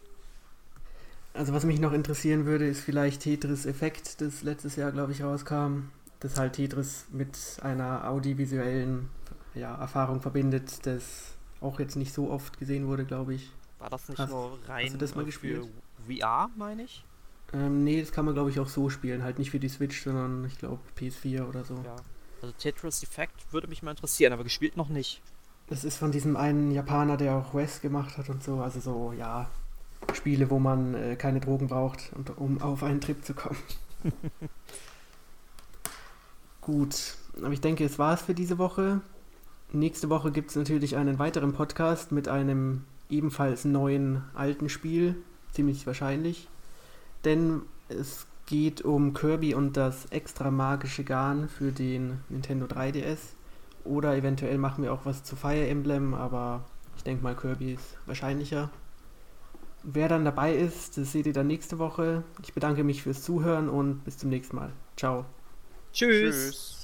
Also was mich noch interessieren würde, ist vielleicht Tetris Effekt, das letztes Jahr, glaube ich, rauskam. Das halt Tetris mit einer audiovisuellen ja, Erfahrung verbindet, das auch jetzt nicht so oft gesehen wurde, glaube ich. War das nicht hast, nur rein hast du das mal gespielt? VR, meine ich? Ähm, nee, das kann man, glaube ich, auch so spielen. Halt nicht für die Switch, sondern ich glaube PS4 oder so. Ja. Also Tetris Effect würde mich mal interessieren, aber gespielt noch nicht. Das ist von diesem einen Japaner, der auch West gemacht hat und so. Also so, ja, Spiele, wo man äh, keine Drogen braucht, und, um auf einen Trip zu kommen. Gut, aber ich denke, es war es für diese Woche. Nächste Woche gibt es natürlich einen weiteren Podcast mit einem ebenfalls neuen alten Spiel, ziemlich wahrscheinlich. Denn es geht um Kirby und das extra magische Garn für den Nintendo 3DS. Oder eventuell machen wir auch was zu Fire Emblem, aber ich denke mal, Kirby ist wahrscheinlicher. Wer dann dabei ist, das seht ihr dann nächste Woche. Ich bedanke mich fürs Zuhören und bis zum nächsten Mal. Ciao. Tschüss. Tschüss.